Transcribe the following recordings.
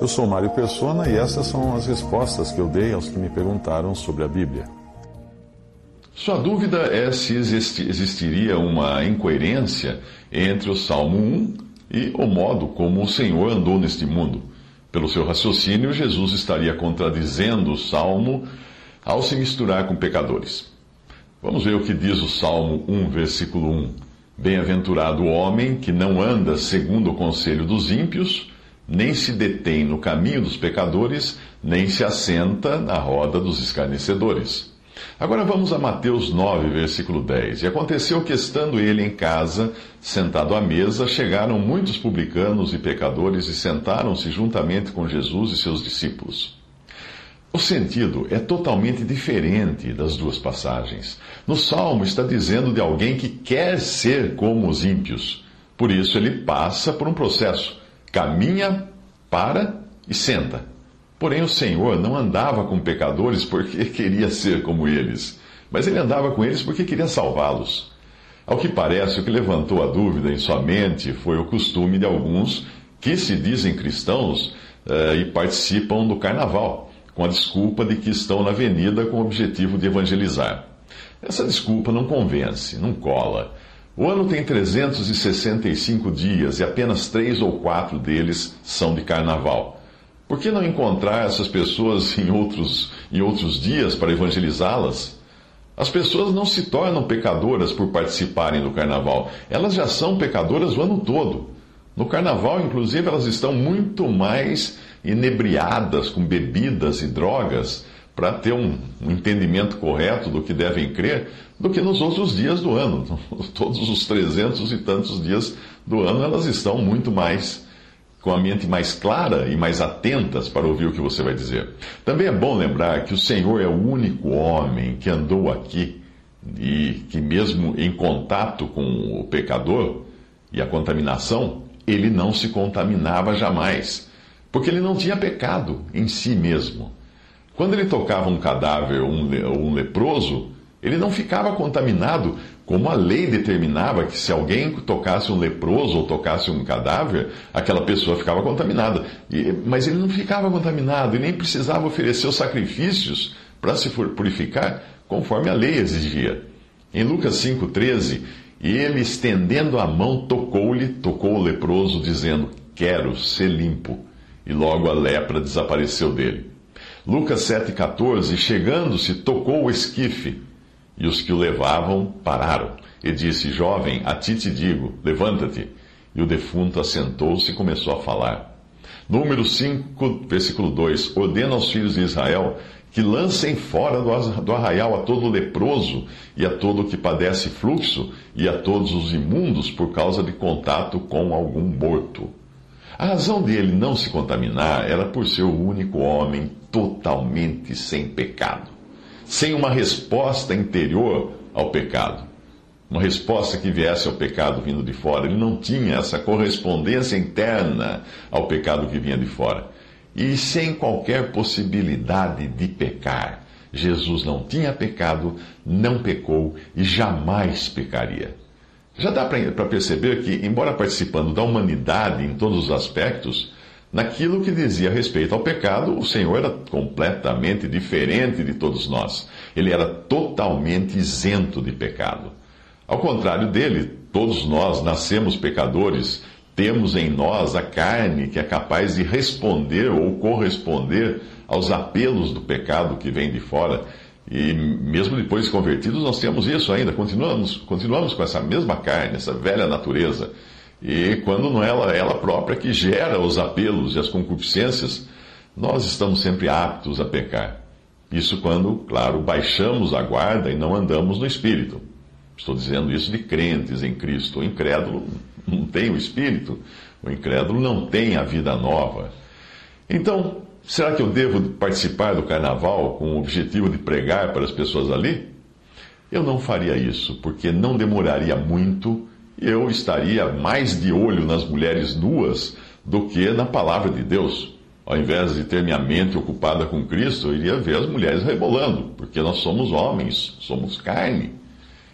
Eu sou Mário Persona e essas são as respostas que eu dei aos que me perguntaram sobre a Bíblia. Sua dúvida é se existi- existiria uma incoerência entre o Salmo 1 e o modo como o Senhor andou neste mundo. Pelo seu raciocínio, Jesus estaria contradizendo o Salmo ao se misturar com pecadores. Vamos ver o que diz o Salmo 1, versículo 1. Bem-aventurado o homem que não anda segundo o conselho dos ímpios, nem se detém no caminho dos pecadores, nem se assenta na roda dos escarnecedores. Agora vamos a Mateus 9, versículo 10. E aconteceu que, estando ele em casa, sentado à mesa, chegaram muitos publicanos e pecadores e sentaram-se juntamente com Jesus e seus discípulos. O sentido é totalmente diferente das duas passagens. No Salmo está dizendo de alguém que quer ser como os ímpios. Por isso ele passa por um processo. Caminha, para e senta. Porém o Senhor não andava com pecadores porque queria ser como eles, mas ele andava com eles porque queria salvá-los. Ao que parece, o que levantou a dúvida em sua mente foi o costume de alguns que se dizem cristãos eh, e participam do carnaval com a desculpa de que estão na avenida com o objetivo de evangelizar. Essa desculpa não convence, não cola. O ano tem 365 dias e apenas três ou quatro deles são de carnaval. Por que não encontrar essas pessoas em outros, em outros dias para evangelizá-las? As pessoas não se tornam pecadoras por participarem do carnaval, elas já são pecadoras o ano todo. No carnaval, inclusive, elas estão muito mais inebriadas com bebidas e drogas para ter um, um, entendimento correto do que devem crer do que nos outros dias do ano. Todos os trezentos e tantos dias do ano elas estão muito mais com a mente mais clara e mais atentas para ouvir o que você vai dizer. Também é bom lembrar que o Senhor é o único homem que andou aqui e que mesmo em contato com o pecador e a contaminação, ele não se contaminava jamais porque ele não tinha pecado em si mesmo. Quando ele tocava um cadáver ou um, um leproso, ele não ficava contaminado, como a lei determinava que se alguém tocasse um leproso ou tocasse um cadáver, aquela pessoa ficava contaminada. Mas ele não ficava contaminado e nem precisava oferecer os sacrifícios para se purificar, conforme a lei exigia. Em Lucas 5,13, ele estendendo a mão tocou-lhe, tocou o leproso, dizendo: Quero ser limpo e logo a lepra desapareceu dele. Lucas 7,14, chegando-se, tocou o esquife, e os que o levavam pararam, e disse: Jovem, a ti te digo, levanta-te. E o defunto assentou-se e começou a falar. Número 5, versículo 2: Ordena aos filhos de Israel que lancem fora do arraial a todo leproso, e a todo que padece fluxo, e a todos os imundos por causa de contato com algum morto. A razão dele não se contaminar era por ser o único homem totalmente sem pecado, sem uma resposta interior ao pecado, uma resposta que viesse ao pecado vindo de fora. Ele não tinha essa correspondência interna ao pecado que vinha de fora. E sem qualquer possibilidade de pecar. Jesus não tinha pecado, não pecou e jamais pecaria. Já dá para perceber que, embora participando da humanidade em todos os aspectos, naquilo que dizia respeito ao pecado, o Senhor era completamente diferente de todos nós. Ele era totalmente isento de pecado. Ao contrário dele, todos nós nascemos pecadores, temos em nós a carne que é capaz de responder ou corresponder aos apelos do pecado que vem de fora. E mesmo depois de convertidos, nós temos isso ainda, continuamos, continuamos com essa mesma carne, essa velha natureza. E quando não é ela, ela própria que gera os apelos e as concupiscências, nós estamos sempre aptos a pecar. Isso quando, claro, baixamos a guarda e não andamos no espírito. Estou dizendo isso de crentes em Cristo. O incrédulo não tem o Espírito, o incrédulo não tem a vida nova. Então, será que eu devo participar do carnaval com o objetivo de pregar para as pessoas ali? Eu não faria isso, porque não demoraria muito eu estaria mais de olho nas mulheres nuas do que na palavra de Deus. Ao invés de ter minha mente ocupada com Cristo, eu iria ver as mulheres rebolando, porque nós somos homens, somos carne.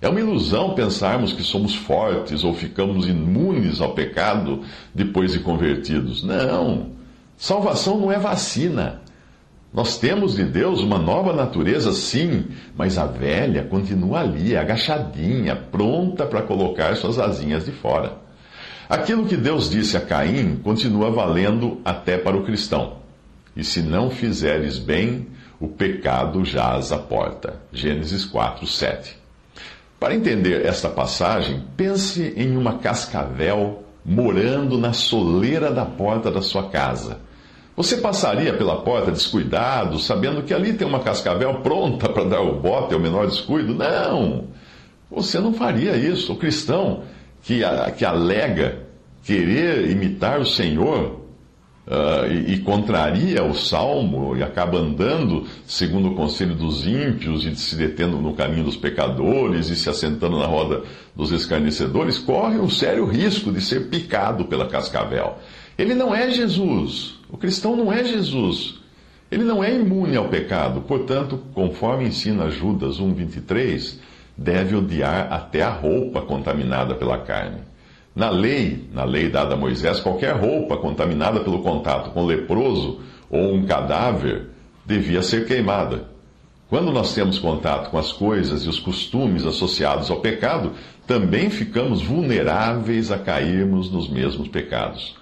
É uma ilusão pensarmos que somos fortes ou ficamos imunes ao pecado depois de convertidos. Não! Salvação não é vacina. Nós temos de Deus uma nova natureza, sim, mas a velha continua ali, agachadinha, pronta para colocar suas asinhas de fora. Aquilo que Deus disse a Caim continua valendo até para o cristão. E se não fizeres bem, o pecado jaz à porta. Gênesis 4, 7. Para entender esta passagem, pense em uma cascavel morando na soleira da porta da sua casa. Você passaria pela porta descuidado, sabendo que ali tem uma cascavel pronta para dar o bote ao menor descuido? Não! Você não faria isso. O cristão que, que alega querer imitar o Senhor uh, e, e, contraria o salmo e acaba andando segundo o conselho dos ímpios e se detendo no caminho dos pecadores e se assentando na roda dos escarnecedores, corre um sério risco de ser picado pela cascavel. Ele não é Jesus. O cristão não é Jesus. Ele não é imune ao pecado. Portanto, conforme ensina Judas 1,23, deve odiar até a roupa contaminada pela carne. Na lei, na lei dada a Moisés, qualquer roupa contaminada pelo contato com leproso ou um cadáver devia ser queimada. Quando nós temos contato com as coisas e os costumes associados ao pecado, também ficamos vulneráveis a cairmos nos mesmos pecados.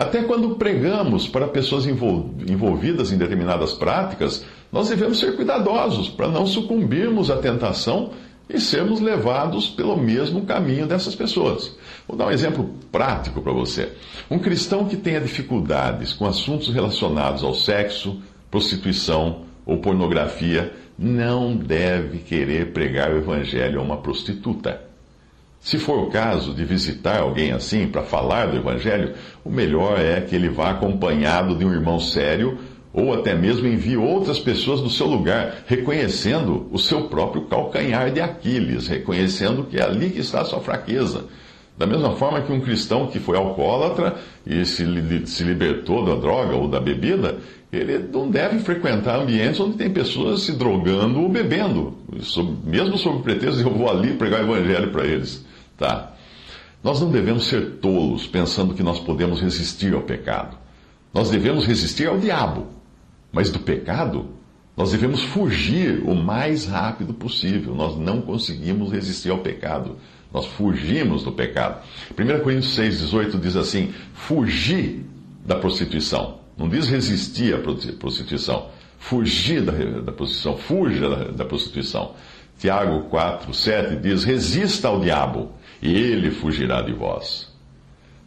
Até quando pregamos para pessoas envolvidas em determinadas práticas, nós devemos ser cuidadosos para não sucumbirmos à tentação e sermos levados pelo mesmo caminho dessas pessoas. Vou dar um exemplo prático para você. Um cristão que tenha dificuldades com assuntos relacionados ao sexo, prostituição ou pornografia não deve querer pregar o evangelho a uma prostituta. Se for o caso de visitar alguém assim para falar do Evangelho, o melhor é que ele vá acompanhado de um irmão sério ou até mesmo envie outras pessoas no seu lugar, reconhecendo o seu próprio calcanhar de Aquiles, reconhecendo que é ali que está a sua fraqueza. Da mesma forma que um cristão que foi alcoólatra e se, se libertou da droga ou da bebida, ele não deve frequentar ambientes onde tem pessoas se drogando ou bebendo, mesmo sob o pretexto de eu vou ali pregar o evangelho para eles. Tá? Nós não devemos ser tolos pensando que nós podemos resistir ao pecado. Nós devemos resistir ao diabo. Mas do pecado, nós devemos fugir o mais rápido possível. Nós não conseguimos resistir ao pecado. Nós fugimos do pecado. 1 Coríntios 6,18 diz assim: fugir da prostituição. Não diz resistir à prostituição. Fugir da, da prostituição. Fuja da, da prostituição. Tiago 4, 7 diz: resista ao diabo e ele fugirá de vós.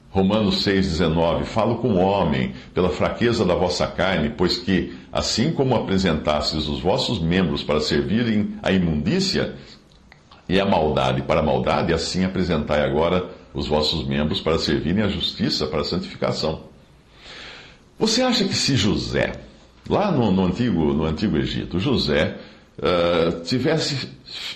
Romanos 6,19: Falo com o homem, pela fraqueza da vossa carne, pois que, assim como apresentastes os vossos membros para servirem à imundícia e à maldade para a maldade, assim apresentai agora os vossos membros para servirem à justiça, para a santificação. Você acha que se José, lá no, no antigo, no antigo Egito, José uh, tivesse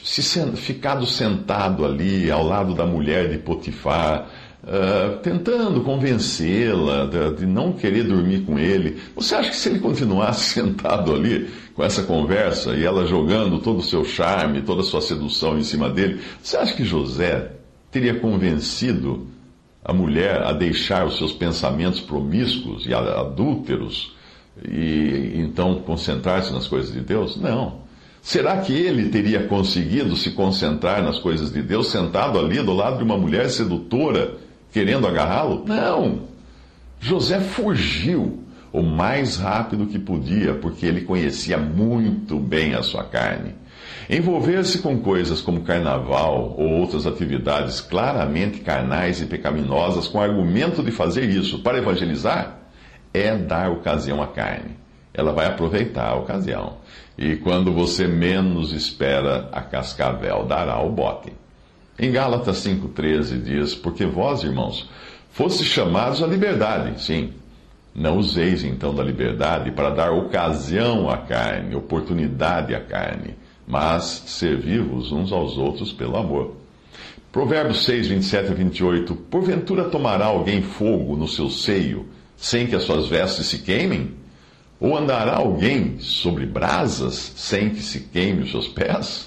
se ficado sentado ali ao lado da mulher de Potifar, uh, tentando convencê-la de, de, não querer dormir com ele. Você acha que se ele continuasse sentado ali com essa conversa e ela jogando todo o seu charme, toda a sua sedução em cima dele, você acha que José teria convencido a mulher a deixar os seus pensamentos promíscuos e adúlteros e então concentrar-se nas coisas de Deus? Não. Será que ele teria conseguido se concentrar nas coisas de Deus sentado ali do lado de uma mulher sedutora querendo agarrá-lo? Não. José fugiu o mais rápido que podia, porque ele conhecia muito bem a sua carne. Envolver-se com coisas como carnaval ou outras atividades claramente carnais e pecaminosas com o argumento de fazer isso para evangelizar é dar ocasião à carne. Ela vai aproveitar a ocasião. E quando você menos espera, a cascavel dará o bote. Em Gálatas 5,13 diz: Porque vós, irmãos, fostes chamados à liberdade, sim. Não useis então da liberdade para dar ocasião à carne, oportunidade à carne, mas servi-vos uns aos outros pelo amor. Provérbios 6, 27 a 28. Porventura tomará alguém fogo no seu seio, sem que as suas vestes se queimem? Ou andará alguém sobre brasas, sem que se queime os seus pés?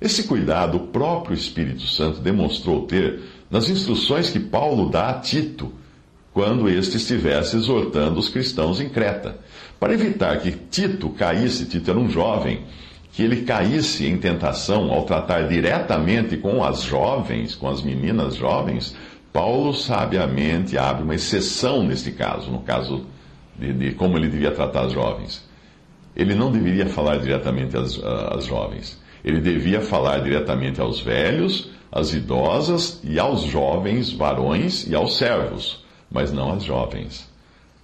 Esse cuidado o próprio Espírito Santo demonstrou ter nas instruções que Paulo dá a Tito, quando este estivesse exortando os cristãos em Creta. Para evitar que Tito caísse, Tito era um jovem, que ele caísse em tentação ao tratar diretamente com as jovens, com as meninas jovens, Paulo sabiamente abre uma exceção neste caso, no caso de, de como ele devia tratar as jovens. Ele não deveria falar diretamente às, às jovens. Ele devia falar diretamente aos velhos, às idosas e aos jovens varões e aos servos, mas não às jovens.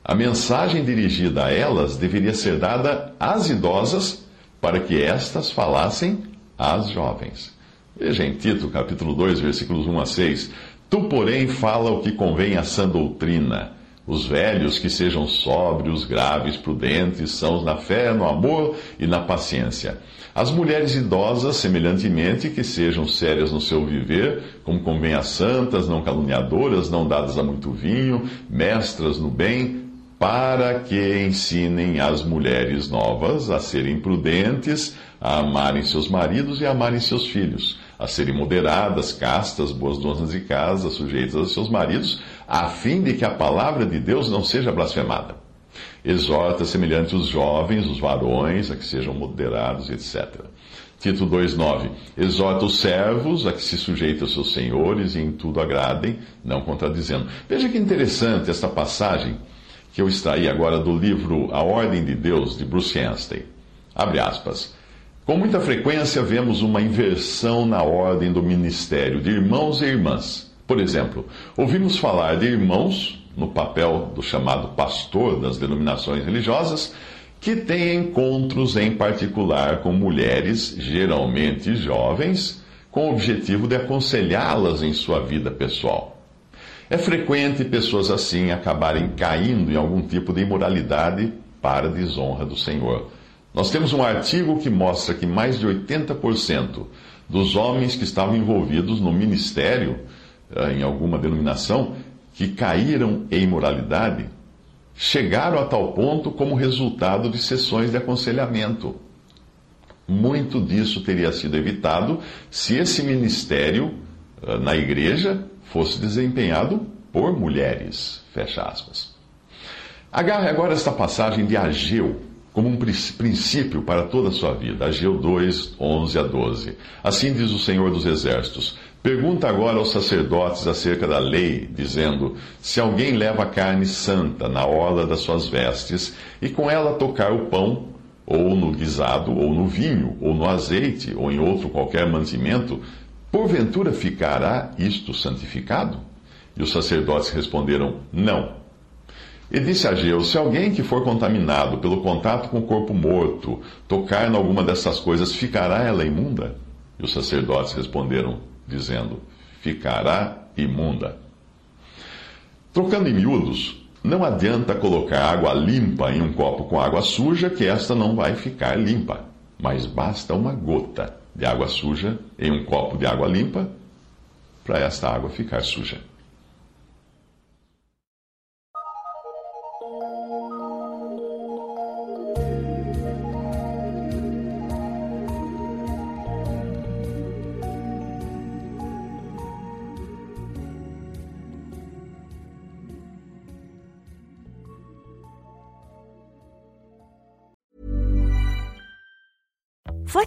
A mensagem dirigida a elas deveria ser dada às idosas para que estas falassem às jovens. Veja em Tito, capítulo 2, versículos 1 a 6. Tu, porém, fala o que convém à sã doutrina os velhos que sejam sóbrios, graves, prudentes, sãos na fé, no amor e na paciência. As mulheres idosas, semelhantemente, que sejam sérias no seu viver, como convém a santas, não caluniadoras, não dadas a muito vinho, mestras no bem, para que ensinem as mulheres novas a serem prudentes, a amarem seus maridos e a amarem seus filhos, a serem moderadas, castas, boas donas de casa, sujeitas a seus maridos, a fim de que a palavra de Deus não seja blasfemada. Exorta semelhante os jovens, os varões, a que sejam moderados, etc. Tito 2,9 Exorta os servos a que se sujeitem aos seus senhores e em tudo agradem, não contradizendo. Veja que interessante esta passagem que eu extraí agora do livro A Ordem de Deus, de Bruce Anstey. Abre aspas. Com muita frequência vemos uma inversão na ordem do ministério de irmãos e irmãs. Por exemplo, ouvimos falar de irmãos, no papel do chamado pastor das denominações religiosas, que têm encontros em particular com mulheres, geralmente jovens, com o objetivo de aconselhá-las em sua vida pessoal. É frequente pessoas assim acabarem caindo em algum tipo de imoralidade para desonra do Senhor. Nós temos um artigo que mostra que mais de 80% dos homens que estavam envolvidos no ministério em alguma denominação, que caíram em imoralidade, chegaram a tal ponto como resultado de sessões de aconselhamento. Muito disso teria sido evitado se esse ministério eh, na igreja fosse desempenhado por mulheres. Fecha aspas. Agarre agora esta passagem de Ageu como um princípio para toda a sua vida. Ageu 2, 11 a 12. Assim diz o Senhor dos Exércitos: Pergunta agora aos sacerdotes acerca da lei, dizendo: Se alguém leva carne santa na orla das suas vestes, e com ela tocar o pão, ou no guisado, ou no vinho, ou no azeite, ou em outro qualquer mantimento, porventura ficará isto santificado? E os sacerdotes responderam: Não. E disse a Geu: Se alguém que for contaminado pelo contato com o corpo morto tocar em alguma dessas coisas, ficará ela imunda? E os sacerdotes responderam: dizendo: ficará imunda. Trocando em miúdos, não adianta colocar água limpa em um copo com água suja, que esta não vai ficar limpa. Mas basta uma gota de água suja em um copo de água limpa para esta água ficar suja.